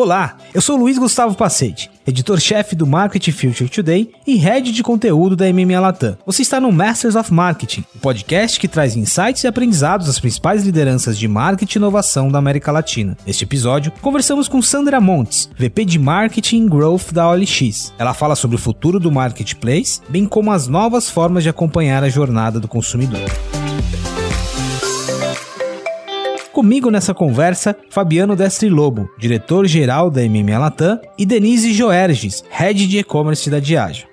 Olá, eu sou Luiz Gustavo Pacete, editor-chefe do Market Future Today e head de conteúdo da MMA Latam. Você está no Masters of Marketing, o um podcast que traz insights e aprendizados das principais lideranças de marketing e inovação da América Latina. Neste episódio, conversamos com Sandra Montes, VP de Marketing Growth da OLX. Ela fala sobre o futuro do marketplace, bem como as novas formas de acompanhar a jornada do consumidor. Comigo nessa conversa, Fabiano Destri Lobo, diretor-geral da MMA Latam, e Denise Joerges, head de e-commerce da Diageo.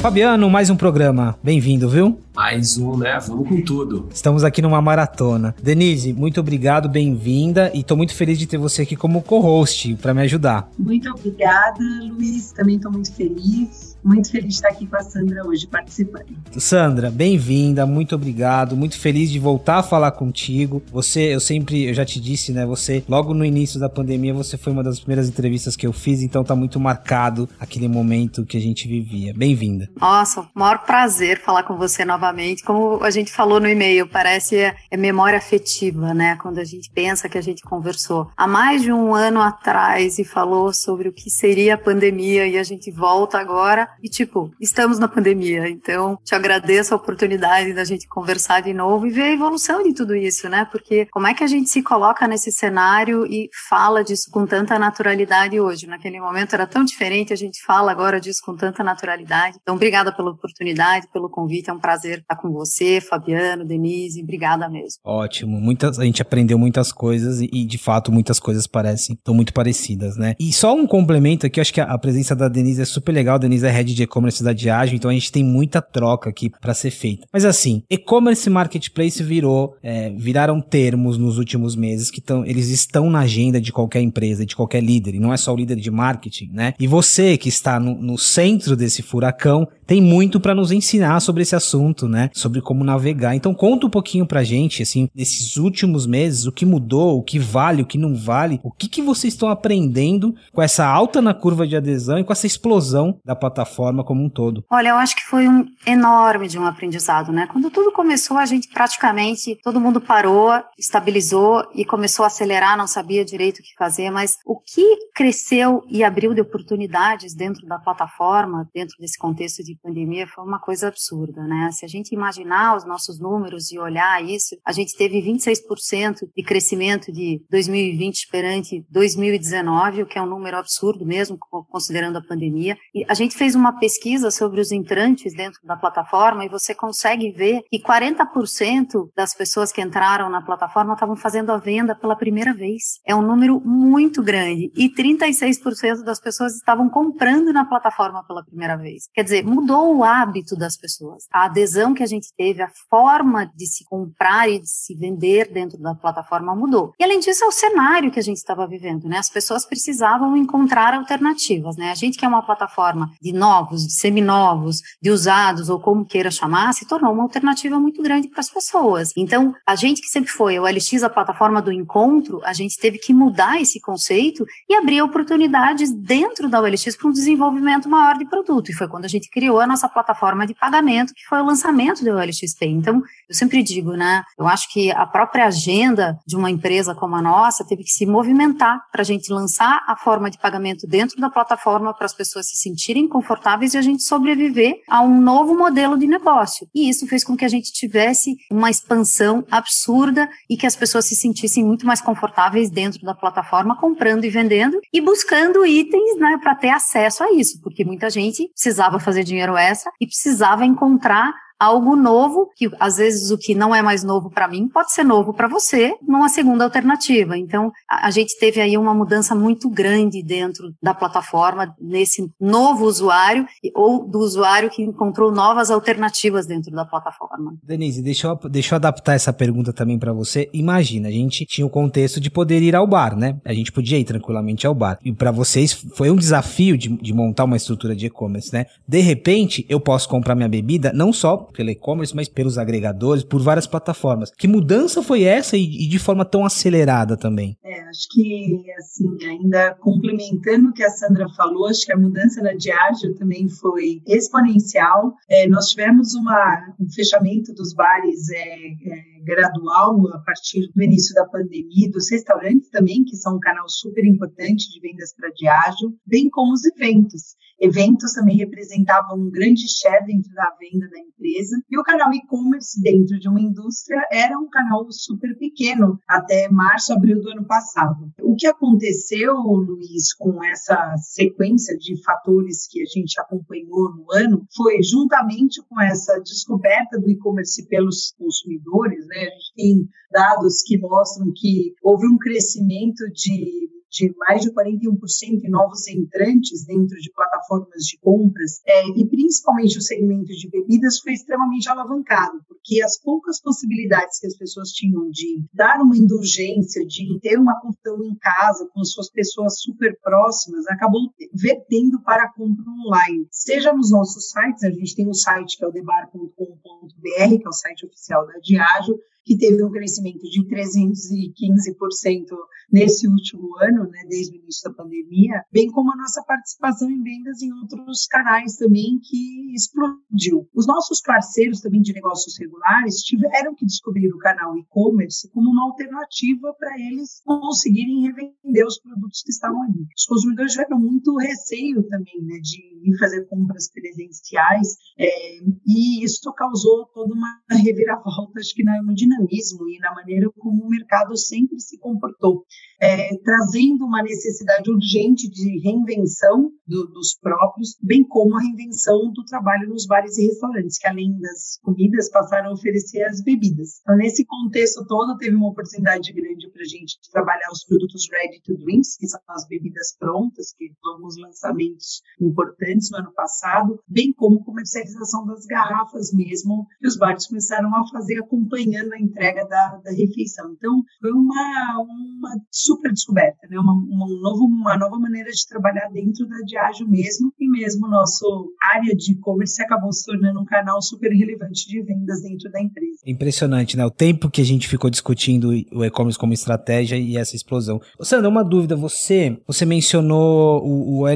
Fabiano, mais um programa. Bem-vindo, viu? Mais um, né? Vamos com tudo. Estamos aqui numa maratona. Denise, muito obrigado, bem-vinda e estou muito feliz de ter você aqui como co-host para me ajudar. Muito obrigada, Luiz. Também estou muito feliz. Muito feliz de estar aqui com a Sandra hoje participando. Sandra, bem-vinda, muito obrigado, muito feliz de voltar a falar contigo. Você, eu sempre, eu já te disse, né? Você, logo no início da pandemia, você foi uma das primeiras entrevistas que eu fiz, então tá muito marcado aquele momento que a gente vivia. Bem-vinda. Nossa, maior prazer falar com você novamente. Como a gente falou no e-mail, parece é, é memória afetiva, né? Quando a gente pensa que a gente conversou há mais de um ano atrás e falou sobre o que seria a pandemia e a gente volta agora e, tipo, estamos na pandemia. Então, te agradeço a oportunidade da gente conversar de novo e ver a evolução de tudo isso, né? Porque como é que a gente se coloca nesse cenário e fala disso com tanta naturalidade hoje? Naquele momento era tão diferente, a gente fala agora disso com tanta naturalidade. Então, obrigada pela oportunidade, pelo convite. É um prazer estar com você, Fabiano, Denise. Obrigada mesmo. Ótimo. Muitas, a gente aprendeu muitas coisas e, de fato, muitas coisas parecem, estão muito parecidas, né? E só um complemento aqui, acho que a, a presença da Denise é super legal. A Denise é head de e-commerce da Diageo, então a gente tem muita troca aqui para ser feita. Mas assim, e-commerce marketplace virou, é, viraram termos nos últimos meses que tão, eles estão na agenda de qualquer empresa, de qualquer líder, e não é só o líder de marketing, né? E você que está no, no centro desse furacão tem muito para nos ensinar sobre esse assunto, né? Sobre como navegar. Então conta um pouquinho pra gente, assim, nesses últimos meses, o que mudou, o que vale, o que não vale, o que, que vocês estão aprendendo com essa alta na curva de adesão e com essa explosão da plataforma como um todo. Olha, eu acho que foi um enorme de um aprendizado, né? Quando tudo começou, a gente praticamente, todo mundo parou, estabilizou e começou a acelerar, não sabia direito o que fazer, mas o que cresceu e abriu de oportunidades dentro da plataforma, dentro desse contexto de pandemia foi uma coisa absurda, né? Se a gente imaginar os nossos números e olhar isso, a gente teve 26% de crescimento de 2020 perante 2019, o que é um número absurdo mesmo, considerando a pandemia. E a gente fez uma pesquisa sobre os entrantes dentro da plataforma e você consegue ver que 40% das pessoas que entraram na plataforma estavam fazendo a venda pela primeira vez. É um número muito grande. E 36% das pessoas estavam comprando na plataforma pela primeira vez. Quer dizer, o hábito das pessoas. A adesão que a gente teve, a forma de se comprar e de se vender dentro da plataforma mudou. E além disso, é o cenário que a gente estava vivendo, né? As pessoas precisavam encontrar alternativas, né? A gente que é uma plataforma de novos, de seminovos, de usados ou como queira chamar, se tornou uma alternativa muito grande para as pessoas. Então, a gente que sempre foi o LX, a plataforma do encontro, a gente teve que mudar esse conceito e abrir oportunidades dentro da OLX para um desenvolvimento maior de produto. E foi quando a gente criou a nossa plataforma de pagamento, que foi o lançamento do OLXP. Então, eu sempre digo, né? Eu acho que a própria agenda de uma empresa como a nossa teve que se movimentar para a gente lançar a forma de pagamento dentro da plataforma para as pessoas se sentirem confortáveis e a gente sobreviver a um novo modelo de negócio. E isso fez com que a gente tivesse uma expansão absurda e que as pessoas se sentissem muito mais confortáveis dentro da plataforma, comprando e vendendo e buscando itens, né, para ter acesso a isso, porque muita gente precisava fazer dinheiro extra e precisava encontrar algo novo, que às vezes o que não é mais novo para mim pode ser novo para você, numa segunda alternativa. Então, a, a, gente teve aí uma mudança muito grande dentro da plataforma, nesse novo usuário, ou do usuário que encontrou novas alternativas dentro da plataforma. Denise, deixa eu, deixa eu adaptar essa pergunta também para você. Imagina, a gente tinha o contexto de poder ir ao bar, né? A gente podia ir tranquilamente ao bar. E para vocês foi um desafio de, de montar uma estrutura de e-commerce, né? De repente, eu posso comprar minha bebida não só pelo e-commerce, mas pelos agregadores, por várias plataformas. Que mudança foi essa e, e de forma tão acelerada também? É, acho que, assim, ainda complementando o que a Sandra falou, acho que a mudança na Diageo também foi exponencial. É, nós tivemos uma, um fechamento dos bares é, é, gradual a partir do início da pandemia, dos restaurantes também, que são um canal super importante de vendas para Diageo, bem como os eventos. Eventos também representavam um grande share dentro da venda da empresa. E o canal e-commerce dentro de uma indústria era um canal super pequeno até março, abril do ano passado. O que aconteceu, Luiz, com essa sequência de fatores que a gente acompanhou no ano foi juntamente com essa descoberta do e-commerce pelos consumidores, né? A gente tem dados que mostram que houve um crescimento de de mais de 41% em novos entrantes dentro de plataformas de compras, é, e principalmente o segmento de bebidas foi extremamente alavancado, porque as poucas possibilidades que as pessoas tinham de dar uma indulgência, de ter uma confusão em casa com as suas pessoas super próximas, acabou vertendo para a compra online. Seja nos nossos sites, a gente tem um site que é o debar.com.br, que é o site oficial da Diageo, que teve um crescimento de 315% nesse último ano, né, desde o início da pandemia, bem como a nossa participação em vendas em outros canais também que explodiu. Os nossos parceiros também de negócios regulares tiveram que descobrir o canal e-commerce como uma alternativa para eles conseguirem revender os produtos que estavam ali. Os consumidores tiveram muito receio também né, de ir fazer compras presenciais é, e isso causou toda uma reviravolta, acho que na hemodinâmica dinamismo e na maneira como o mercado sempre se comportou, é, trazendo uma necessidade urgente de reinvenção do, dos próprios, bem como a reinvenção do trabalho nos bares e restaurantes, que além das comidas passaram a oferecer as bebidas. Então, nesse contexto todo, teve uma oportunidade grande para a gente trabalhar os produtos ready to drinks, que são as bebidas prontas, que foram alguns lançamentos importantes no ano passado, bem como comercialização das garrafas mesmo, que os bares começaram a fazer acompanhando a entrega da, da refeição. Então, foi uma, uma super descoberta, né? uma, uma, novo, uma nova maneira de trabalhar dentro da Diageo mesmo, e mesmo nosso área de e-commerce acabou se tornando um canal super relevante de vendas dentro da empresa. Impressionante, né? O tempo que a gente ficou discutindo o e-commerce como estratégia e essa explosão. Sandra, uma dúvida, você, você mencionou o, o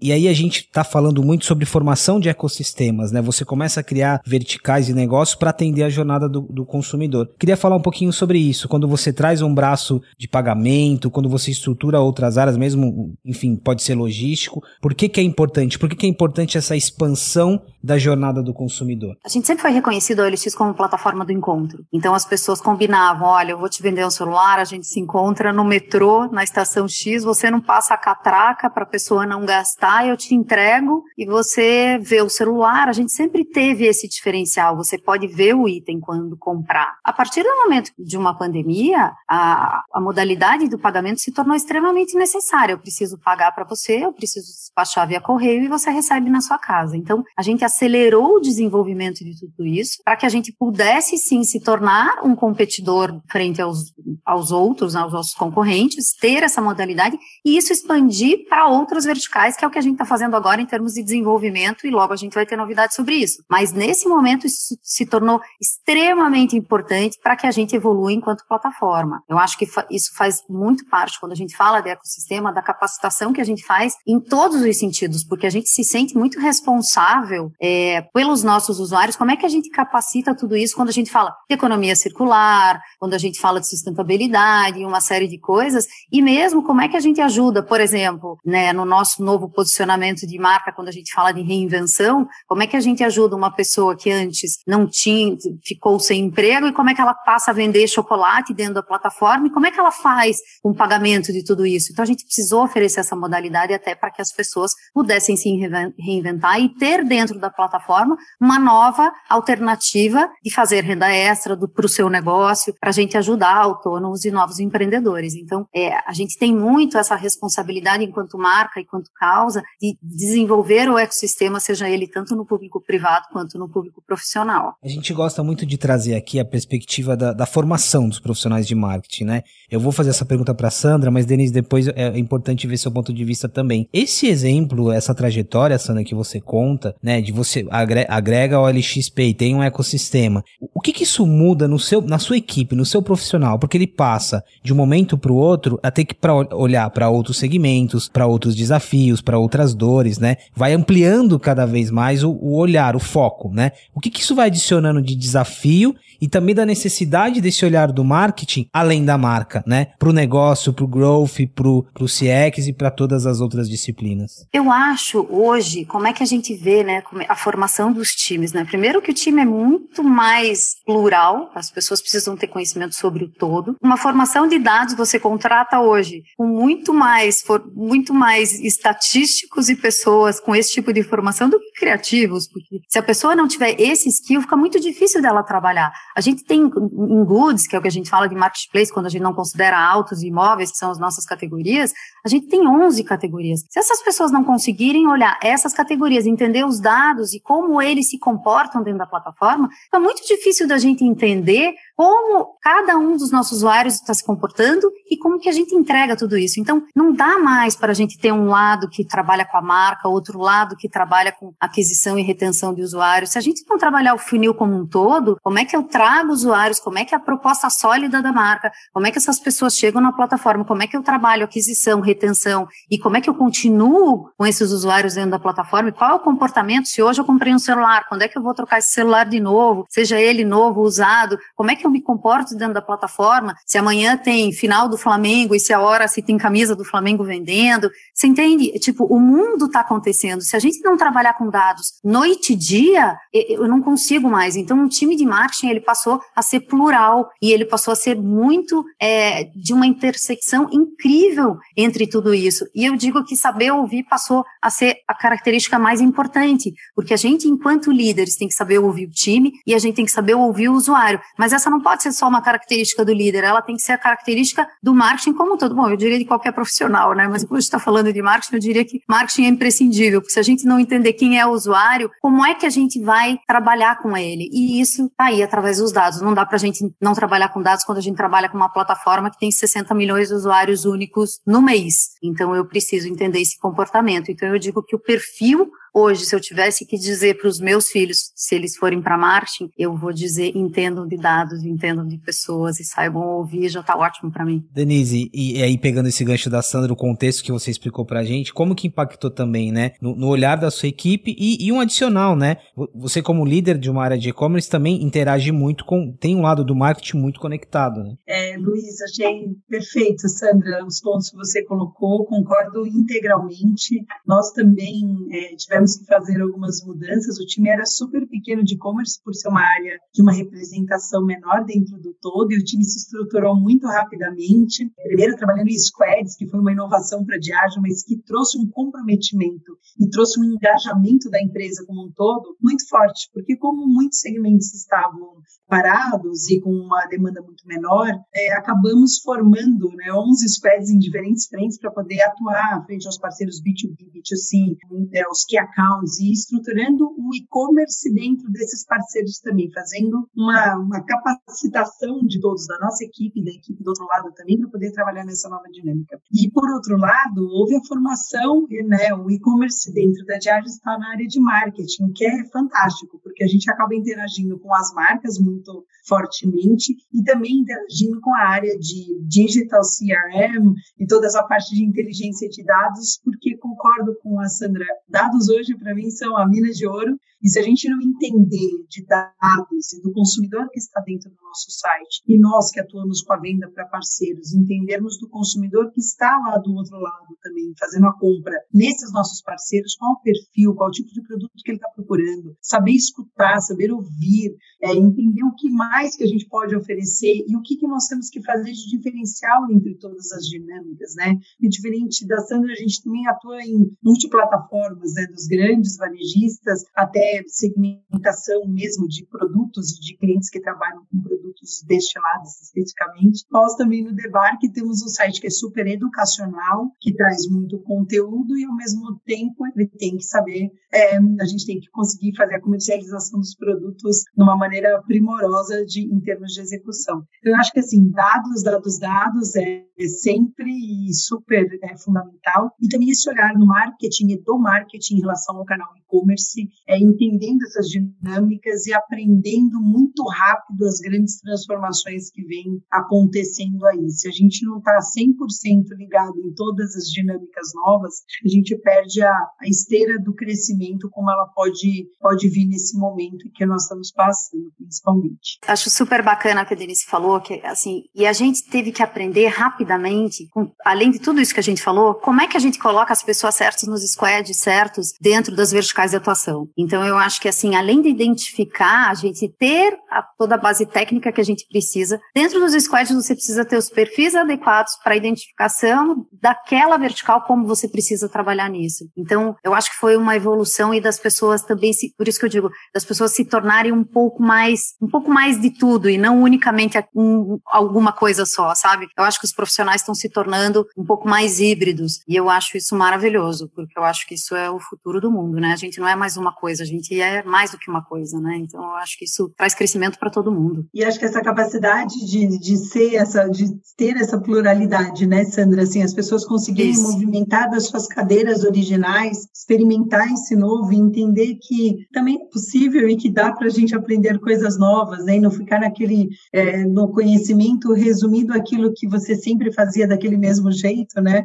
e aí a gente está falando muito sobre formação de ecossistemas, né? Você começa a criar verticais de negócio para atender a jornada do, do consumidor consumidor. Queria falar um pouquinho sobre isso. Quando você traz um braço de pagamento, quando você estrutura outras áreas, mesmo, enfim, pode ser logístico. Por que, que é importante? Por que, que é importante essa expansão da jornada do consumidor? A gente sempre foi reconhecido a OLX como plataforma do encontro. Então as pessoas combinavam: olha, eu vou te vender um celular, a gente se encontra no metrô, na estação X, você não passa a catraca para a pessoa não gastar, eu te entrego e você vê o celular. A gente sempre teve esse diferencial. Você pode ver o item quando comprar. A partir do momento de uma pandemia, a, a modalidade do pagamento se tornou extremamente necessária. Eu preciso pagar para você, eu preciso despachar via correio e você recebe na sua casa. Então, a gente acelerou o desenvolvimento de tudo isso para que a gente pudesse sim se tornar um competidor frente aos, aos outros, aos nossos concorrentes, ter essa modalidade e isso expandir para outras verticais, que é o que a gente está fazendo agora em termos de desenvolvimento e logo a gente vai ter novidades sobre isso. Mas nesse momento isso se tornou extremamente importante importante para que a gente evolua enquanto plataforma. Eu acho que isso faz muito parte, quando a gente fala de ecossistema, da capacitação que a gente faz em todos os sentidos, porque a gente se sente muito responsável é, pelos nossos usuários. Como é que a gente capacita tudo isso quando a gente fala de economia circular, quando a gente fala de sustentabilidade, uma série de coisas, e mesmo como é que a gente ajuda, por exemplo, né, no nosso novo posicionamento de marca, quando a gente fala de reinvenção, como é que a gente ajuda uma pessoa que antes não tinha, ficou sem emprego e como é que ela passa a vender chocolate dentro da plataforma e como é que ela faz o pagamento de tudo isso. Então a gente precisou oferecer essa modalidade até para que as pessoas pudessem se reinventar e ter dentro da plataforma uma nova alternativa de fazer renda extra para o seu negócio, para a gente ajudar autônomos e novos empreendedores. Então é, a gente tem muito essa responsabilidade enquanto marca, enquanto causa, de desenvolver o ecossistema, seja ele tanto no público privado quanto no público profissional. A gente gosta muito de trazer aqui a perspectiva perspectiva da, da, formação dos profissionais de marketing, né? Eu vou fazer essa pergunta para Sandra, mas Denise, depois é importante ver seu ponto de vista também. Esse exemplo, essa trajetória, Sandra, que você conta, né, de você agrega o LXP e tem um ecossistema. O que que isso muda no seu, na sua equipe, no seu profissional? Porque ele passa de um momento para o outro a ter que pra olhar para outros segmentos, para outros desafios, para outras dores, né? Vai ampliando cada vez mais o, o olhar, o foco, né? O que que isso vai adicionando de desafio e também da necessidade desse olhar do marketing além da marca, né? Para o negócio, para o growth, para o CX e para todas as outras disciplinas. Eu acho hoje, como é que a gente vê, né, é a formação dos times, né? Primeiro que o time é muito mais plural, as pessoas precisam ter conhecimento sobre o todo. Uma formação de dados você contrata hoje com muito mais, for, muito mais estatísticos e pessoas com esse tipo de formação do que criativos, porque se a pessoa não tiver esse skill, fica muito difícil dela trabalhar. A gente tem em goods, que é o que a gente fala de marketplace, quando a gente não considera autos e imóveis, que são as nossas categorias, a gente tem 11 categorias. Se essas pessoas não conseguirem olhar essas categorias, entender os dados e como eles se comportam dentro da plataforma, fica muito difícil da gente entender como cada um dos nossos usuários está se comportando e como que a gente entrega tudo isso. Então, não dá mais para a gente ter um lado que trabalha com a marca, outro lado que trabalha com aquisição e retenção de usuários. Se a gente não trabalhar o funil como um todo, como é que eu trago usuários, como é que é a proposta sólida da marca, como é que essas pessoas chegam na plataforma, como é que eu trabalho aquisição, retenção e como é que eu continuo com esses usuários dentro da plataforma e qual é o comportamento se hoje eu comprei um celular, quando é que eu vou trocar esse celular de novo, seja ele novo, usado, como é que eu me comporto dentro da plataforma, se amanhã tem final do Flamengo e se a hora se tem camisa do Flamengo vendendo. Você entende? Tipo, o mundo está acontecendo. Se a gente não trabalhar com dados noite e dia, eu não consigo mais. Então, um time de marketing ele passou a ser plural e ele passou a ser muito é, de uma intersecção incrível entre tudo isso. E eu digo que saber ouvir passou a ser a característica mais importante, porque a gente, enquanto líderes, tem que saber ouvir o time e a gente tem que saber ouvir o usuário. Mas essa não pode ser só uma característica do líder, ela tem que ser a característica do marketing como um todo. Bom, eu diria de qualquer profissional, né? Mas quando a gente está falando de marketing, eu diria que marketing é imprescindível, porque se a gente não entender quem é o usuário, como é que a gente vai trabalhar com ele? E isso está aí através dos dados. Não dá para a gente não trabalhar com dados quando a gente trabalha com uma plataforma que tem 60 milhões de usuários únicos no mês. Então eu preciso entender esse comportamento. Então eu digo que o perfil Hoje, se eu tivesse que dizer para os meus filhos, se eles forem para marketing, eu vou dizer entendam de dados, entendam de pessoas e saibam ouvir, já está ótimo para mim. Denise, e aí pegando esse gancho da Sandra, o contexto que você explicou para a gente, como que impactou também, né, no, no olhar da sua equipe e, e, um adicional, né, você como líder de uma área de e-commerce também interage muito com, tem um lado do marketing muito conectado, né? É, Luiz, achei perfeito, Sandra, os pontos que você colocou, concordo integralmente. Nós também é, tivemos tivemos que fazer algumas mudanças. O time era super pequeno de e-commerce por ser uma área de uma representação menor dentro do todo, e o time se estruturou muito rapidamente. Primeiro trabalhando em squads, que foi uma inovação para a Diageo, mas que trouxe um comprometimento e trouxe um engajamento da empresa como um todo muito forte, porque como muitos segmentos estavam parados e com uma demanda muito menor, é, acabamos formando né, 11 squads em diferentes frentes para poder atuar frente aos parceiros B2B, B2C, é, os key accounts e estruturando o e-commerce dentro desses parceiros também, fazendo uma, uma capacitação de todos, da nossa equipe e da equipe do outro lado também, para poder trabalhar nessa nova dinâmica. E, por outro lado, houve a formação, né, o e-commerce dentro da Diageo está na área de marketing, que é fantástico, porque a gente acaba interagindo com as marcas muito fortemente e também interagindo com a área de digital CRM e toda essa parte de inteligência de dados, porque concordo com a Sandra, dados hoje, para mim, são a mina de ouro. E se a gente não entender de dados e do consumidor que está dentro do nosso site, e nós que atuamos com a venda para parceiros, entendermos do consumidor que está lá do outro lado também, fazendo a compra, nesses nossos parceiros, qual o perfil, qual o tipo de produto que ele está procurando, saber escutar, saber ouvir, é, entender o que mais que a gente pode oferecer e o que, que nós temos que fazer de diferencial entre todas as dinâmicas, né? E diferente da Sandra, a gente também atua em multiplataformas, né? Dos grandes varejistas até é segmentação mesmo de produtos e de clientes que trabalham com produtos destilados especificamente. Nós também no Debarque temos um site que é super educacional, que traz muito conteúdo e ao mesmo tempo ele tem que saber, é, a gente tem que conseguir fazer a comercialização dos produtos de uma maneira primorosa de, em termos de execução. Eu acho que assim, dados, dados, dados é, é sempre super é, fundamental. E também esse olhar no marketing e do marketing em relação ao canal e-commerce, é, entendendo essas dinâmicas e aprendendo muito rápido as grandes transformações que vêm acontecendo aí. Se a gente não está 100% ligado em todas as dinâmicas novas, a gente perde a, a esteira do crescimento como ela pode, pode vir nesse momento que nós estamos passando, principalmente. Acho super bacana o que a Denise falou, que assim, e a gente teve que aprender rapidamente, com, além de tudo isso que a gente falou, como é que a gente coloca as pessoas certas nos squads certos dentro das verticais de atuação. Então eu acho que assim, além de identificar, a gente ter a, toda a base técnica que a gente precisa, dentro dos squads você precisa ter os perfis adequados para a identificação daquela vertical como você precisa trabalhar nisso. Então eu acho que foi uma evolução e das pessoas também se, por isso que eu digo, das pessoas se tornarem um pouco mais, um pouco mais de tudo e não unicamente um, alguma coisa só, sabe? Eu acho que os profissionais estão se tornando um pouco mais híbridos e eu acho isso maravilhoso, porque eu acho que isso é o futuro do mundo, né? A gente não é mais uma coisa, a gente é mais do que uma coisa, né? Então eu acho que isso traz crescimento para todo mundo. E acho que essa capacidade de, de ser essa, de ter essa pluralidade, né, Sandra? Assim, as pessoas conseguirem isso. movimentar das suas cadeiras originais, experimentar esse novo e entender que também é possível e que dá para a gente aprender coisas novas, né? E não ficar naquele é, no conhecimento resumido aquilo que você sempre fazia daquele mesmo jeito, né?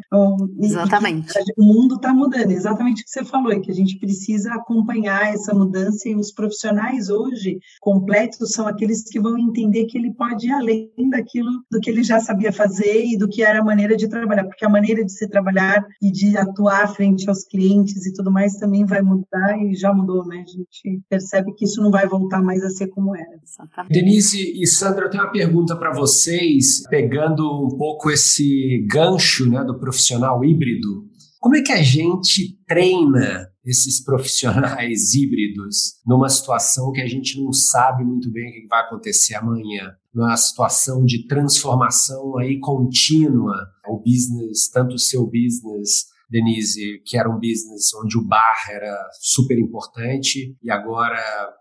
Exatamente. o mundo está mudando, exatamente o que você falou, é que a gente precisa acompanhar essa mudança e os profissionais hoje completos são aqueles que vão entender que ele pode ir além daquilo do que ele já sabia fazer e do que era a maneira de trabalhar, porque a maneira de se trabalhar e de atuar frente aos clientes e tudo mais também vai mudar e já mudou, né? A gente percebe que isso não vai voltar mais a ser como era. Exatamente. Denise e Sandra, eu tenho uma pergunta para vocês, pegando um pouco esse gancho né, do profissional híbrido. Como é que a gente treina esses profissionais híbridos numa situação que a gente não sabe muito bem o que vai acontecer amanhã? Numa situação de transformação aí contínua, o business, tanto o seu business Denise, que era um business onde o bar era super importante e agora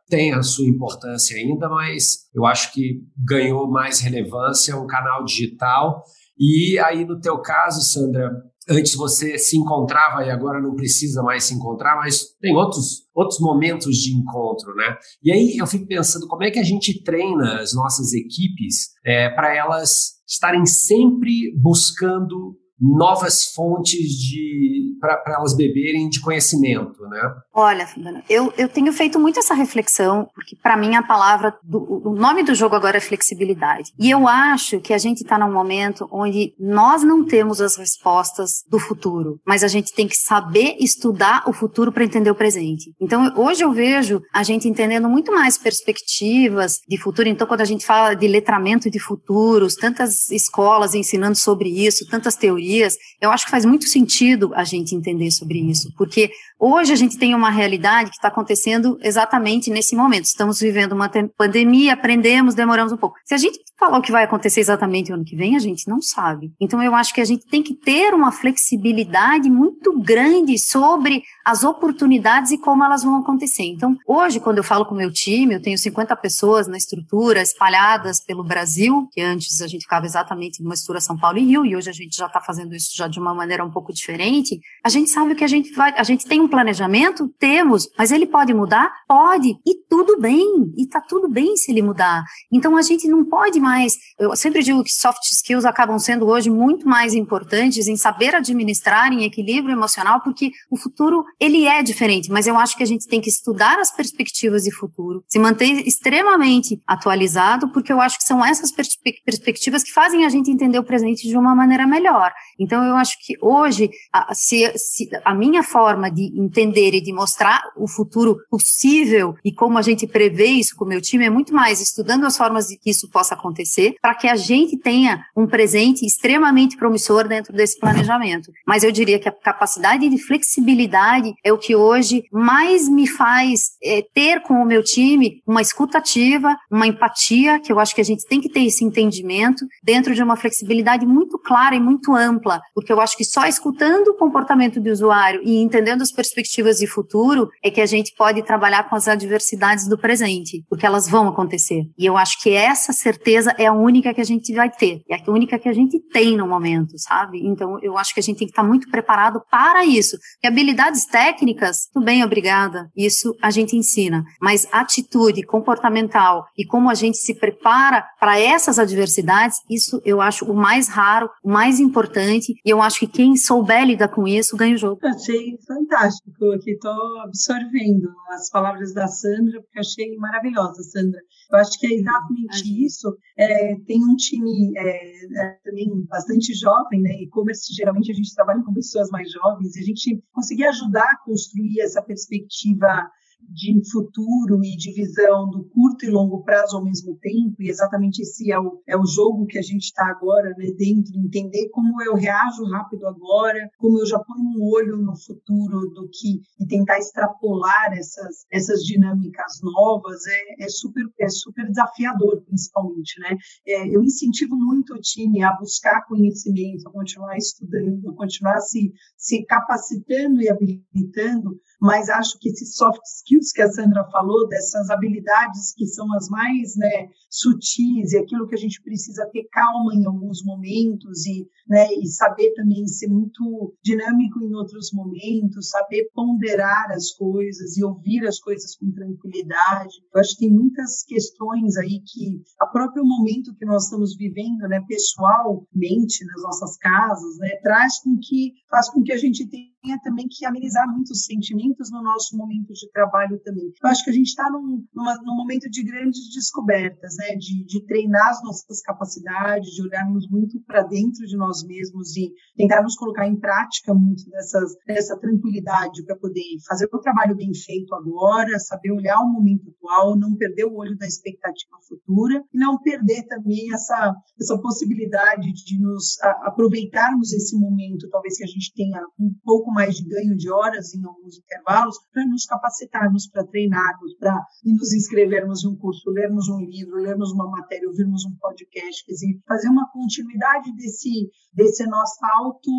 tem a sua importância ainda, mas eu acho que ganhou mais relevância um canal digital. E aí, no teu caso, Sandra, antes você se encontrava e agora não precisa mais se encontrar, mas tem outros, outros momentos de encontro, né? E aí eu fico pensando como é que a gente treina as nossas equipes é, para elas estarem sempre buscando novas fontes de para elas beberem de conhecimento, né? Olha, eu, eu tenho feito muito essa reflexão, porque para mim a palavra, do, o nome do jogo agora é flexibilidade. E eu acho que a gente está num momento onde nós não temos as respostas do futuro, mas a gente tem que saber estudar o futuro para entender o presente. Então, hoje eu vejo a gente entendendo muito mais perspectivas de futuro. Então, quando a gente fala de letramento de futuros, tantas escolas ensinando sobre isso, tantas teorias, eu acho que faz muito sentido a gente entender sobre isso, porque hoje a gente tem uma realidade que está acontecendo exatamente nesse momento. Estamos vivendo uma pandemia, aprendemos, demoramos um pouco. Se a gente falar o que vai acontecer exatamente o ano que vem, a gente não sabe. Então eu acho que a gente tem que ter uma flexibilidade muito grande sobre as oportunidades e como elas vão acontecer. Então, hoje, quando eu falo com o meu time, eu tenho 50 pessoas na estrutura espalhadas pelo Brasil, que antes a gente ficava exatamente numa estrutura São Paulo e Rio, e hoje a gente já está fazendo isso já de uma maneira um pouco diferente. A gente sabe que a gente vai, a gente tem um planejamento, temos, mas ele pode mudar? Pode, e tudo bem, e tá tudo bem se ele mudar. Então a gente não pode mais, eu sempre digo que soft skills acabam sendo hoje muito mais importantes em saber administrar em equilíbrio emocional, porque o futuro ele é diferente, mas eu acho que a gente tem que estudar as perspectivas de futuro, se manter extremamente atualizado, porque eu acho que são essas perspe perspectivas que fazem a gente entender o presente de uma maneira melhor. Então, eu acho que hoje, a, se, se, a minha forma de entender e de mostrar o futuro possível e como a gente prevê isso com o meu time é muito mais estudando as formas de que isso possa acontecer, para que a gente tenha um presente extremamente promissor dentro desse planejamento. Mas eu diria que a capacidade de flexibilidade é o que hoje mais me faz é, ter com o meu time uma escutativa, uma empatia, que eu acho que a gente tem que ter esse entendimento dentro de uma flexibilidade muito clara e muito ampla, porque eu acho que só escutando o comportamento do usuário e entendendo as de futuro é que a gente pode trabalhar com as adversidades do presente, porque elas vão acontecer. E eu acho que essa certeza é a única que a gente vai ter, é a única que a gente tem no momento, sabe? Então eu acho que a gente tem que estar muito preparado para isso. E habilidades técnicas, tudo bem, obrigada. Isso a gente ensina, mas atitude comportamental e como a gente se prepara para essas adversidades, isso eu acho o mais raro, o mais importante, e eu acho que quem souber lidar com isso ganha o jogo. Achei fantástico, aqui estou absorvendo as palavras da Sandra, porque achei maravilhosa, Sandra. Eu acho que é exatamente isso. É, tem um time é, é, também bastante jovem, né? E-commerce, geralmente a gente trabalha com pessoas mais jovens, e a gente conseguir ajudar a construir essa perspectiva de futuro e de visão do curto e longo prazo ao mesmo tempo, e exatamente esse é o, é o jogo que a gente está agora né, dentro, entender como eu reajo rápido agora, como eu já ponho um olho no futuro do que e tentar extrapolar essas, essas dinâmicas novas é, é, super, é super desafiador, principalmente. Né? É, eu incentivo muito o time a buscar conhecimento, a continuar estudando, a continuar se, se capacitando e habilitando, mas acho que esses soft skills que a Sandra falou, dessas habilidades que são as mais né, sutis e aquilo que a gente precisa ter calma em alguns momentos e, né, e saber também ser muito dinâmico em outros momentos, saber ponderar as coisas e ouvir as coisas com tranquilidade. Eu acho que tem muitas questões aí que a próprio momento que nós estamos vivendo, né, pessoalmente nas nossas casas, né, traz com que faz com que a gente tenha também que amenizar muitos sentimentos no nosso momento de trabalho também. Eu acho que a gente está num, num momento de grandes descobertas, né? De, de treinar as nossas capacidades, de olharmos muito para dentro de nós mesmos e tentar nos colocar em prática muito dessas, dessa tranquilidade para poder fazer o trabalho bem feito agora, saber olhar o momento atual, não perder o olho da expectativa futura e não perder também essa, essa possibilidade de nos a, aproveitarmos esse momento, talvez que a gente tenha um pouco mais de ganho de horas em alguns intervalos, para nos capacitarmos, para treinarmos, para nos inscrevermos em um curso, lermos um livro, lermos uma matéria, ouvirmos um podcast, quer dizer, fazer uma continuidade desse, desse nossa auto,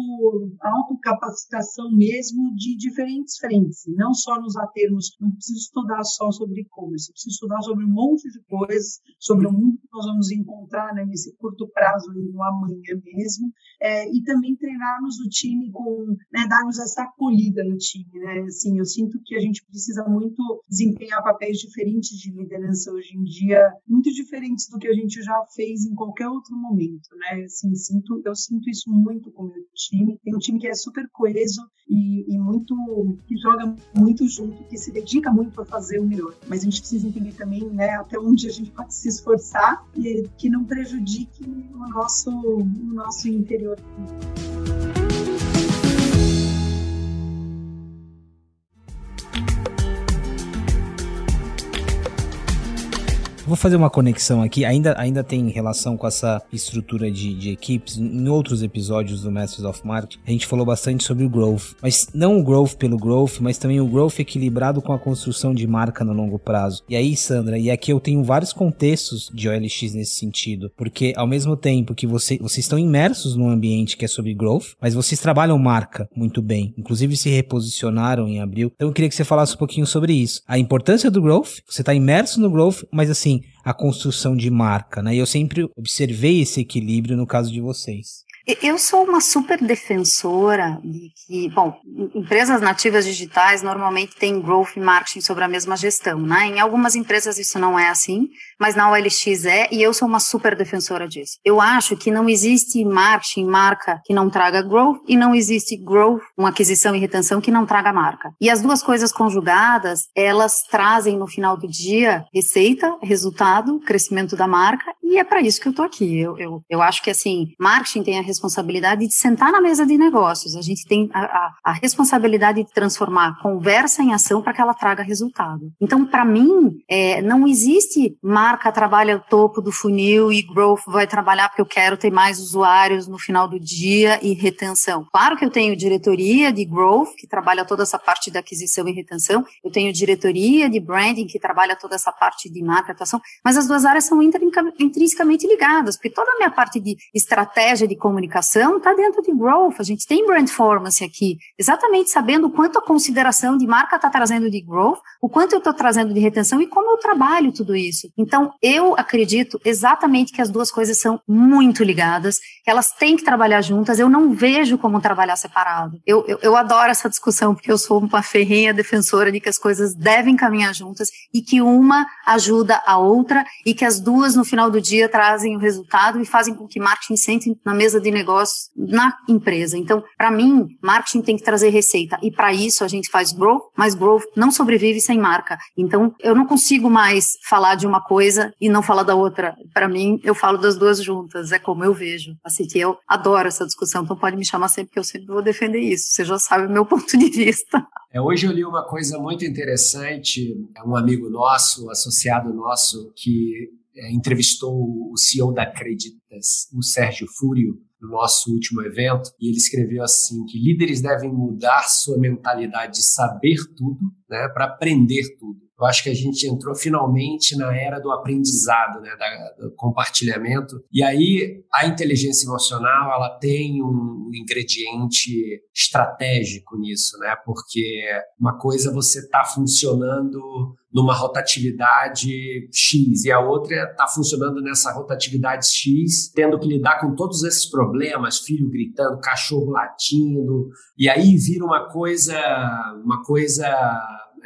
autocapacitação mesmo de diferentes frentes, e não só nos atermos, não preciso estudar só sobre e-commerce, preciso estudar sobre um monte de coisas, sobre o mundo que nós vamos encontrar né, nesse curto prazo, no amanhã mesmo, é, e também treinarmos o time com, né, darmos essa acolhida no time, né, assim, eu sinto que a gente precisa muito desempenhar papéis diferentes de liderança hoje em dia, muito diferentes do que a gente já fez em qualquer outro momento, né? Assim, sinto, eu sinto isso muito com o meu time. Tem um time que é super coeso e, e muito que joga muito junto, que se dedica muito a fazer o melhor. Mas a gente precisa entender também, né, até onde a gente pode se esforçar e que não prejudique o nosso, o nosso interior. Vou fazer uma conexão aqui, ainda, ainda tem relação com essa estrutura de, de equipes. Em outros episódios do Masters of Marketing, a gente falou bastante sobre o growth, mas não o growth pelo growth, mas também o growth equilibrado com a construção de marca no longo prazo. E aí, Sandra, e aqui eu tenho vários contextos de OLX nesse sentido, porque ao mesmo tempo que você, vocês estão imersos num ambiente que é sobre growth, mas vocês trabalham marca muito bem, inclusive se reposicionaram em abril. Então eu queria que você falasse um pouquinho sobre isso. A importância do growth, você está imerso no growth, mas assim, a construção de marca, né? E eu sempre observei esse equilíbrio no caso de vocês. Eu sou uma super defensora de que, bom, empresas nativas digitais normalmente têm growth e marketing sobre a mesma gestão, né? Em algumas empresas isso não é assim, mas na OLX é, e eu sou uma super defensora disso. Eu acho que não existe marketing, marca que não traga growth, e não existe growth, uma aquisição e retenção que não traga marca. E as duas coisas conjugadas, elas trazem no final do dia receita, resultado, crescimento da marca e é para isso que eu estou aqui. Eu, eu, eu acho que, assim, marketing tem a responsabilidade de sentar na mesa de negócios, a gente tem a, a, a responsabilidade de transformar conversa em ação para que ela traga resultado. Então, para mim, é, não existe marca trabalha o topo do funil e growth vai trabalhar porque eu quero ter mais usuários no final do dia e retenção. Claro que eu tenho diretoria de growth, que trabalha toda essa parte de aquisição e retenção, eu tenho diretoria de branding, que trabalha toda essa parte de marca, atuação, mas as duas áreas são intrinsecamente ligadas, porque toda a minha parte de estratégia de comunicação está dentro de growth. A gente tem brand performance aqui, exatamente sabendo quanto a consideração de marca está trazendo de growth, o quanto eu estou trazendo de retenção e como eu trabalho tudo isso. Então, eu acredito exatamente que as duas coisas são muito ligadas, que elas têm que trabalhar juntas. Eu não vejo como trabalhar separado. Eu, eu, eu adoro essa discussão, porque eu sou uma ferrenha defensora de que as coisas devem caminhar juntas e que uma ajuda a outra e que as duas, no final do dia, trazem o resultado e fazem com que marketing sente na mesa de negócios na empresa. Então, para mim, marketing tem que trazer receita. E para isso a gente faz growth, mas growth não sobrevive sem marca. Então, eu não consigo mais falar de uma coisa e não falar da outra. Para mim, eu falo das duas juntas. É como eu vejo. Assim que eu adoro essa discussão. Então, pode me chamar sempre que eu sempre vou defender isso. Você já sabe o meu ponto de vista. É, hoje eu li uma coisa muito interessante. É um amigo nosso, associado nosso, que é, entrevistou o CEO da Acreditas, o Sérgio Fúrio, no nosso último evento, e ele escreveu assim que líderes devem mudar sua mentalidade de saber tudo, né, para aprender tudo. Eu acho que a gente entrou finalmente na era do aprendizado, né, da, do compartilhamento. E aí a inteligência emocional ela tem um ingrediente estratégico nisso, né? Porque uma coisa você está funcionando numa rotatividade X e a outra está funcionando nessa rotatividade X, tendo que lidar com todos esses problemas, filho gritando, cachorro latindo, e aí vira uma coisa, uma coisa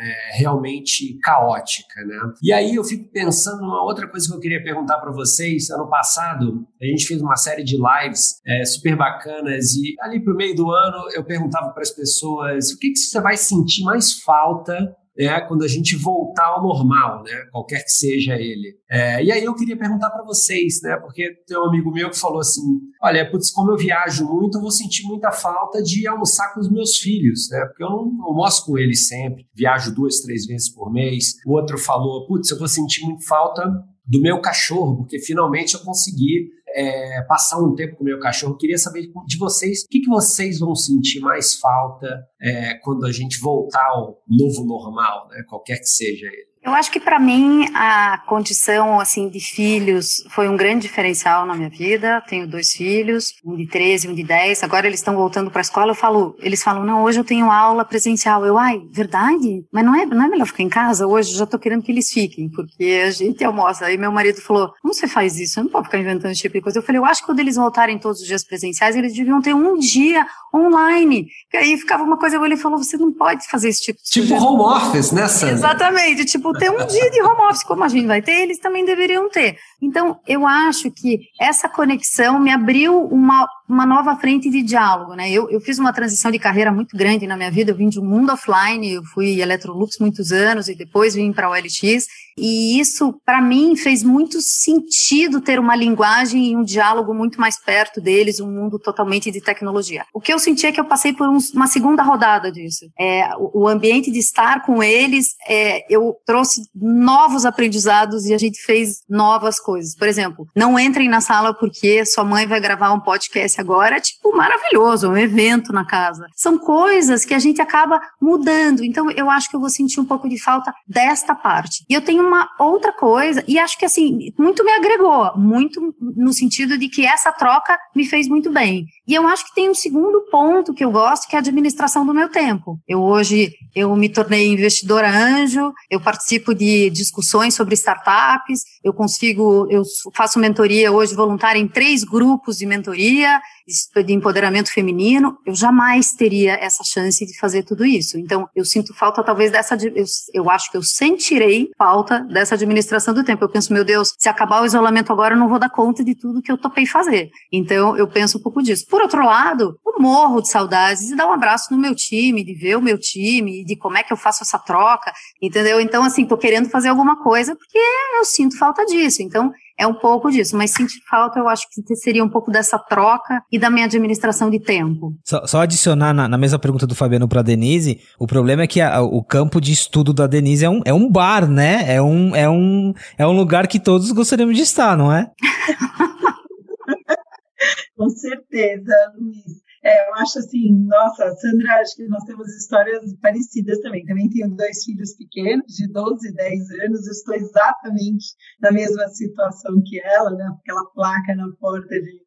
é, realmente caótica, né? E aí eu fico pensando numa outra coisa que eu queria perguntar para vocês. Ano passado a gente fez uma série de lives é, super bacanas e ali pro meio do ano eu perguntava para as pessoas o que, que você vai sentir mais falta é, quando a gente voltar ao normal, né, qualquer que seja ele. É, e aí eu queria perguntar para vocês, né, porque tem um amigo meu que falou assim, olha, putz, como eu viajo muito, eu vou sentir muita falta de almoçar com os meus filhos, né, porque eu não almoço com eles sempre, viajo duas, três vezes por mês. O outro falou, putz, eu vou sentir muito falta do meu cachorro, porque finalmente eu consegui é, passar um tempo com o meu cachorro. Queria saber de vocês o que, que vocês vão sentir mais falta é, quando a gente voltar ao novo normal, né? qualquer que seja ele. Eu acho que para mim a condição assim de filhos foi um grande diferencial na minha vida. Tenho dois filhos, um de 13 e um de 10. Agora eles estão voltando para a escola. Eu falo, eles falam: "Não, hoje eu tenho aula presencial". Eu: "Ai, verdade? Mas não é, não é melhor ficar em casa hoje? Eu já tô querendo que eles fiquem, porque a gente almoça". Aí meu marido falou: "Como você faz isso? Você não pode ficar inventando esse tipo de coisa". Eu falei: "Eu acho que quando eles voltarem todos os dias presenciais, eles deviam ter um dia online". E aí ficava uma coisa, ele falou: "Você não pode fazer esse tipo de Tipo home office, né, Sandra? Exatamente, tipo ter um dia de home office, como a gente vai ter, eles também deveriam ter. Então, eu acho que essa conexão me abriu uma, uma nova frente de diálogo, né? Eu, eu fiz uma transição de carreira muito grande na minha vida, eu vim de um mundo offline, eu fui Electrolux muitos anos e depois vim para a OLX, e isso, para mim, fez muito sentido ter uma linguagem e um diálogo muito mais perto deles, um mundo totalmente de tecnologia. O que eu senti é que eu passei por um, uma segunda rodada disso. É, o, o, ambiente de estar com eles, é, eu trouxe novos aprendizados e a gente fez novas coisas. Por exemplo, não entrem na sala porque sua mãe vai gravar um podcast agora, é tipo maravilhoso, um evento na casa. São coisas que a gente acaba mudando. Então, eu acho que eu vou sentir um pouco de falta desta parte. E eu tenho uma outra coisa, e acho que assim, muito me agregou, muito no sentido de que essa troca me fez muito bem. E eu acho que tem um segundo ponto que eu gosto, que é a administração do meu tempo. Eu hoje, eu me tornei investidora anjo, eu participo de discussões sobre startups, eu consigo, eu faço mentoria hoje voluntária em três grupos de mentoria, de empoderamento feminino, eu jamais teria essa chance de fazer tudo isso. Então, eu sinto falta talvez dessa, eu, eu acho que eu sentirei falta dessa administração do tempo. Eu penso, meu Deus, se acabar o isolamento agora, eu não vou dar conta de tudo que eu topei fazer. Então, eu penso um pouco disso. Por outro lado, eu morro de saudades de dar um abraço no meu time, de ver o meu time, de como é que eu faço essa troca, entendeu? Então, assim, tô querendo fazer alguma coisa porque eu sinto falta disso. Então, é um pouco disso, mas sentir falta eu acho que seria um pouco dessa troca e da minha administração de tempo. Só, só adicionar na, na, mesma pergunta do Fabiano para Denise, o problema é que a, o campo de estudo da Denise é um, é um bar, né? É um, é, um, é um lugar que todos gostaríamos de estar, não é? Com certeza, Luiz. É, eu acho assim, nossa, Sandra, acho que nós temos histórias parecidas também. Também tenho dois filhos pequenos, de 12 e 10 anos, estou exatamente na mesma situação que ela, né? Aquela placa na porta de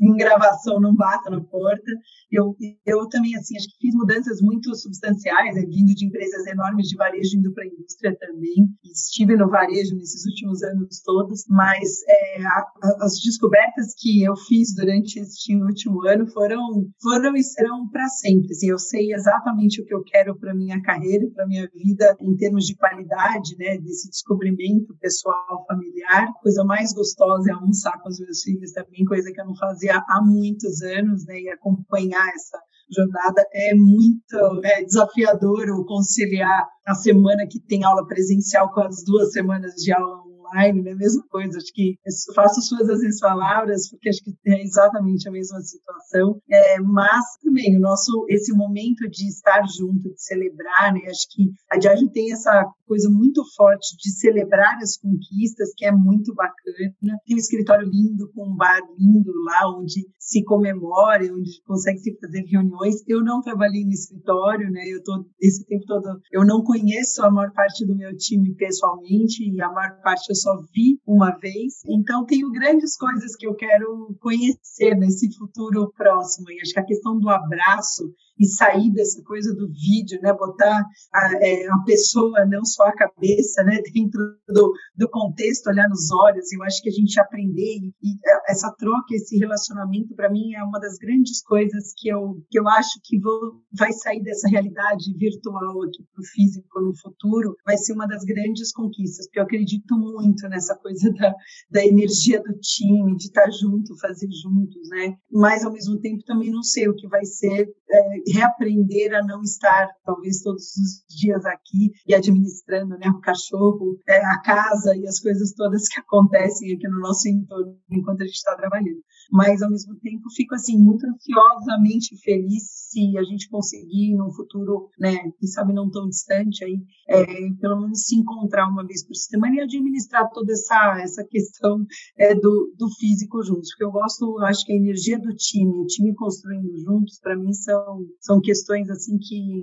em gravação não bata na porta. Eu, eu também, assim, acho que fiz mudanças muito substanciais, né, vindo de empresas enormes de varejo, indo para a indústria também. Estive no varejo nesses últimos anos todos, mas é, a, a, as descobertas que eu fiz durante este último ano foram, foram e serão para sempre. Assim, eu sei exatamente o que eu quero para minha carreira, para minha vida, em termos de qualidade, né, desse descobrimento pessoal, familiar. Coisa mais gostosa é almoçar com os meus filhos também, coisa que eu não fazia há muitos anos, né, e acompanhar essa jornada é muito é desafiador. Conciliar a semana que tem aula presencial com as duas semanas de aula online, né? Mesma coisa, acho que faço suas as minhas palavras, porque acho que é exatamente a mesma situação. É, mas também o nosso esse momento de estar junto, de celebrar, né? Acho que a Diageo tem essa coisa muito forte de celebrar as conquistas, que é muito bacana. Tem um escritório lindo, com um bar lindo lá, onde se comemora, onde consegue se fazer reuniões. Eu não trabalhei no escritório, né? Eu tô esse tempo todo, eu não conheço a maior parte do meu time pessoalmente e a maior parte eu só vi uma vez. Então tenho grandes coisas que eu quero conhecer nesse futuro próximo. E acho que a questão do abraço e sair dessa coisa do vídeo, né? Botar a, é, a pessoa, não só a cabeça, né? Dentro do, do contexto, olhar nos olhos. Eu acho que a gente aprender e, e é, essa troca, esse relacionamento, para mim, é uma das grandes coisas que eu, que eu acho que vou, vai sair dessa realidade virtual aqui para o físico no futuro, vai ser uma das grandes conquistas, porque eu acredito muito nessa coisa da, da energia do time, de estar junto, fazer juntos, né? Mas, ao mesmo tempo, também não sei o que vai ser é, reaprender a não estar, talvez, todos os dias aqui e administrando né, o cachorro, é, a casa e as coisas todas que acontecem aqui no nosso entorno enquanto a gente está trabalhando. Mas, ao mesmo tempo, fico assim muito ansiosamente feliz se a gente conseguir, num futuro, né, quem sabe não tão distante, aí, é, pelo menos se encontrar uma vez por semana e administrar toda essa, essa questão é, do, do físico juntos. Porque eu gosto, acho que a energia do time, o time construindo juntos, para mim, são são questões assim que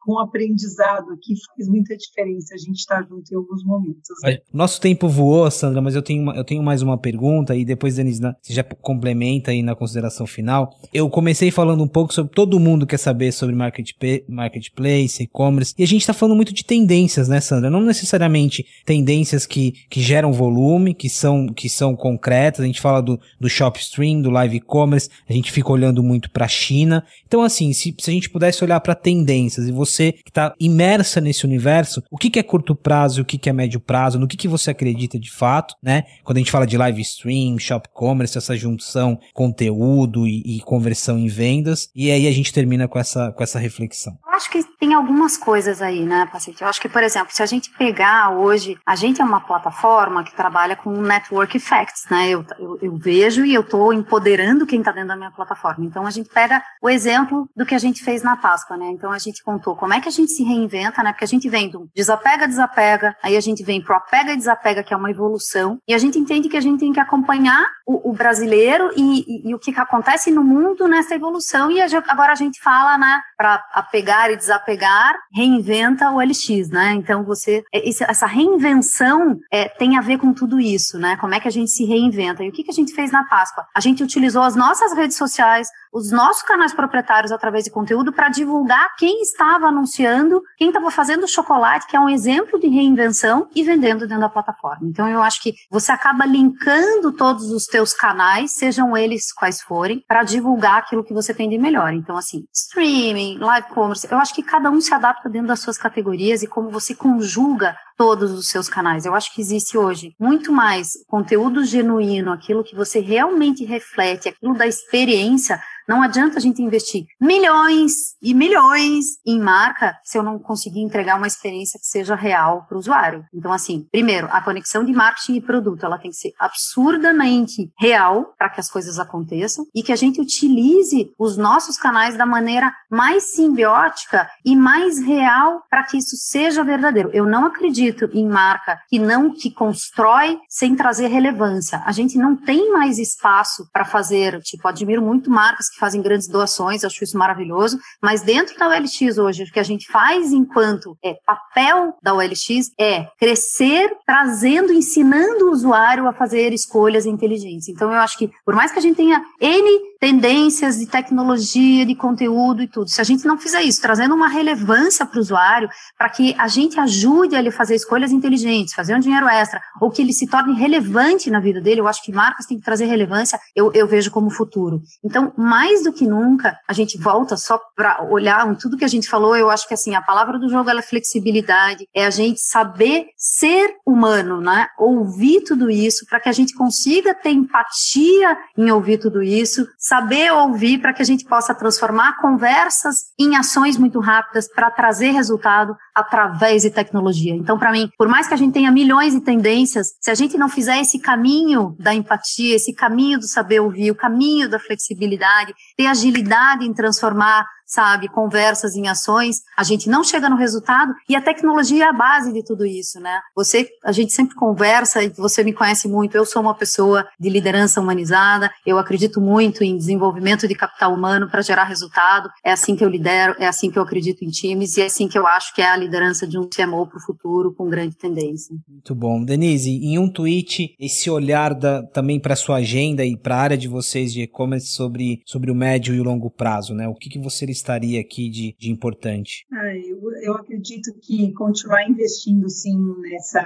com o aprendizado aqui faz muita diferença a gente estar tá junto em alguns momentos. Né? Nosso tempo voou, Sandra, mas eu tenho, uma, eu tenho mais uma pergunta e depois, Denise, você já complementa aí na consideração final. Eu comecei falando um pouco sobre todo mundo quer saber sobre marketplace, e-commerce, e a gente está falando muito de tendências, né, Sandra? Não necessariamente tendências que, que geram volume, que são, que são concretas, a gente fala do, do shop stream, do live e-commerce, a gente fica olhando muito para a China. Então, assim, se, se a gente pudesse olhar para tendências e você que está imersa nesse universo, o que, que é curto prazo e o que, que é médio prazo, no que, que você acredita de fato, né? Quando a gente fala de live stream, shop commerce, essa junção conteúdo e, e conversão em vendas, e aí a gente termina com essa, com essa reflexão. Eu acho que tem algumas coisas aí, né, paciente? Eu acho que, por exemplo, se a gente pegar hoje, a gente é uma plataforma que trabalha com network effects, né? Eu, eu, eu vejo e eu estou empoderando quem está dentro da minha plataforma. Então a gente pega o exemplo do que a gente fez na Páscoa, né? Então a gente contou como é que a gente se reinventa, né? Porque a gente vem do desapega, desapega, aí a gente vem pro apega e desapega, que é uma evolução, e a gente entende que a gente tem que acompanhar o, o brasileiro e, e, e, o que, que acontece no mundo nessa evolução, e a, agora a gente fala, né, para apegar e desapegar, reinventa o LX, né? Então você, é, essa reinvenção é, tem a ver com tudo isso, né? Como é que a gente se reinventa? E o que, que a gente fez na Páscoa? A gente utilizou as nossas redes sociais, os nossos canais proprietários através de conteúdo para divulgar quem estava anunciando, quem estava fazendo chocolate, que é um exemplo de reinvenção, e vendendo dentro da plataforma. Então eu acho que você acaba linkando todos os teus canais, sejam eles quais forem, para divulgar aquilo que você tem de melhor. Então, assim, streaming, live commerce, eu acho que cada um se adapta dentro das suas categorias e como você conjuga todos os seus canais. Eu acho que existe hoje muito mais conteúdo genuíno, aquilo que você realmente reflete, aquilo da experiência Não adianta a gente investir milhões e milhões em marca se eu não conseguir entregar uma experiência que seja real para o usuário. Então, assim, primeiro, a conexão de marketing e produto, ela tem que ser absurdamente real para que as coisas aconteçam e que a gente utilize os nossos canais da maneira mais simbiótica e mais real para que isso seja verdadeiro. Eu não acredito em marca que não que constrói sem trazer relevância. A gente não tem mais espaço para fazer, tipo, admiro muito marcas que fazem grandes doações, acho isso maravilhoso, mas dentro da OLX hoje, o que a gente faz enquanto é papel da OLX é crescer trazendo, ensinando o usuário a fazer escolhas inteligentes. Então eu acho que por mais que a gente tenha N tendências de tecnologia, de conteúdo e tudo, se a gente não fizer isso, trazendo uma relevância para o usuário, para que a gente ajude ele a fazer escolhas inteligentes, fazer um dinheiro extra, ou que ele se torne relevante na vida dele, eu acho que marcas têm que trazer relevância, eu, eu vejo como futuro. Então, mais do que nunca, a gente volta só para olhar tudo que a gente falou, eu acho que assim, a palavra do jogo é flexibilidade, é a gente saber ser humano, né? Ouvir tudo isso para que a gente consiga ter empatia em ouvir tudo isso, saber ouvir para que a gente possa transformar conversas em ações muito rápidas para trazer resultado através de tecnologia. Então, para mim, por mais que a gente tenha milhões de tendências, se a gente não fizer esse caminho da empatia, esse caminho do saber ouvir, o caminho da flexibilidade, ter agilidade em transformar sabe, conversas em ações, a gente não chega no resultado e a tecnologia é a base de tudo isso, né? Você, a gente sempre conversa e você me conhece muito, eu sou uma pessoa de liderança humanizada, eu acredito muito em desenvolvimento de capital humano para gerar resultado, é assim que eu lidero, é assim que eu acredito em times e é assim que eu acho que é a liderança de um CMO para o futuro com grande tendência. Muito bom. Denise, em um tweet, esse olhar da, também para sua agenda e para a área de vocês de e-commerce sobre, sobre o médio e o longo prazo, né? O que, que você estaria aqui de, de importante? Ah, eu, eu acredito que continuar investindo sim nessa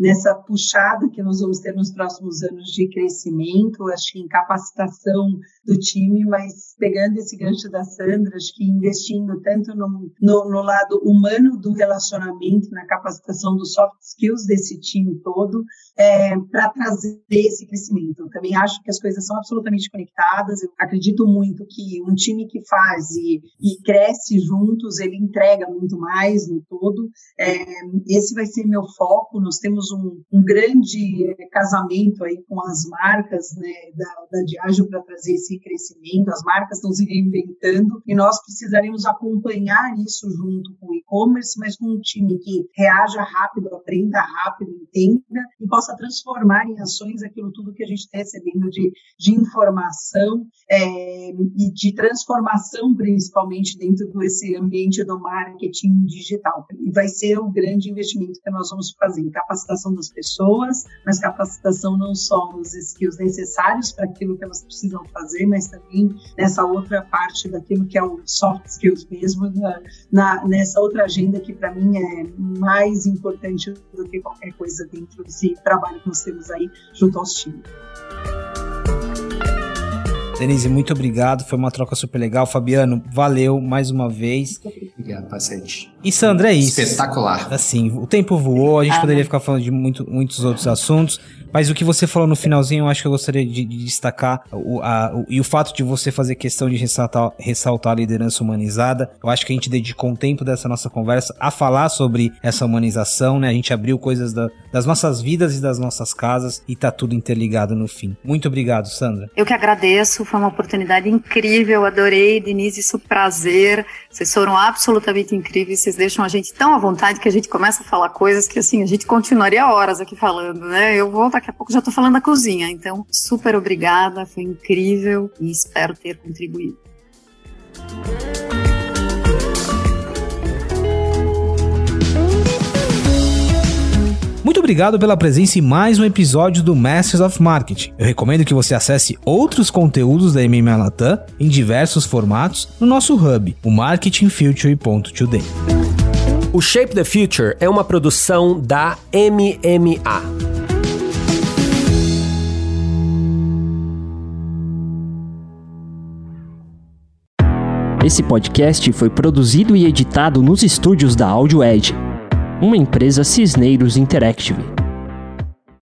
nessa puxada que nós vamos ter nos próximos anos de crescimento, acho que em capacitação do time, mas pegando esse gancho da Sandra, acho que investindo tanto no, no, no lado humano do relacionamento, na capacitação dos soft skills desse time todo, é, para trazer esse crescimento. Também acho que as coisas são absolutamente conectadas, eu acredito muito que um time que faz e, e cresce juntos, ele entrega muito mais no todo. É, esse vai ser meu foco, nós temos um, um grande eh, casamento aí com as marcas né, da, da Diageo para trazer esse crescimento, as marcas estão se reinventando e nós precisaremos acompanhar isso junto com o e-commerce, mas com um time que reaja rápido, aprenda rápido, entenda e possa transformar em ações aquilo tudo que a gente está recebendo de, de informação é, e de transformação, principalmente dentro desse ambiente do marketing digital. E vai ser o grande investimento que nós vamos fazer capacitação capacitação das pessoas, mas capacitação não só nos skills necessários para aquilo que elas precisam fazer, mas também nessa outra parte daquilo que é o soft skills mesmo, na, na nessa outra agenda que para mim é mais importante do que qualquer coisa dentro desse trabalho que nós temos aí junto aos times. Denise, muito obrigado. Foi uma troca super legal. Fabiano, valeu mais uma vez. Obrigado, paciente. E Sandra, é isso. Espetacular. Assim, o tempo voou, a gente ah, poderia ficar falando de muito, muitos outros assuntos. Mas o que você falou no finalzinho, eu acho que eu gostaria de, de destacar. O, a, o, e o fato de você fazer questão de ressaltar, ressaltar a liderança humanizada. Eu acho que a gente dedicou um tempo dessa nossa conversa a falar sobre essa humanização, né? A gente abriu coisas da, das nossas vidas e das nossas casas e tá tudo interligado no fim. Muito obrigado, Sandra. Eu que agradeço, foi uma oportunidade incrível, adorei, Denise, isso prazer. Vocês foram absolutamente incríveis, vocês deixam a gente tão à vontade que a gente começa a falar coisas que assim, a gente continuaria horas aqui falando, né? Eu vou daqui a pouco já tô falando da cozinha. Então, super obrigada, foi incrível e espero ter contribuído. Muito obrigado pela presença em mais um episódio do Masters of Marketing. Eu recomendo que você acesse outros conteúdos da MMA Latam em diversos formatos no nosso hub, o marketingfuture.today. O Shape the Future é uma produção da MMA. Esse podcast foi produzido e editado nos estúdios da Audio Edge, uma empresa Cisneiros Interactive.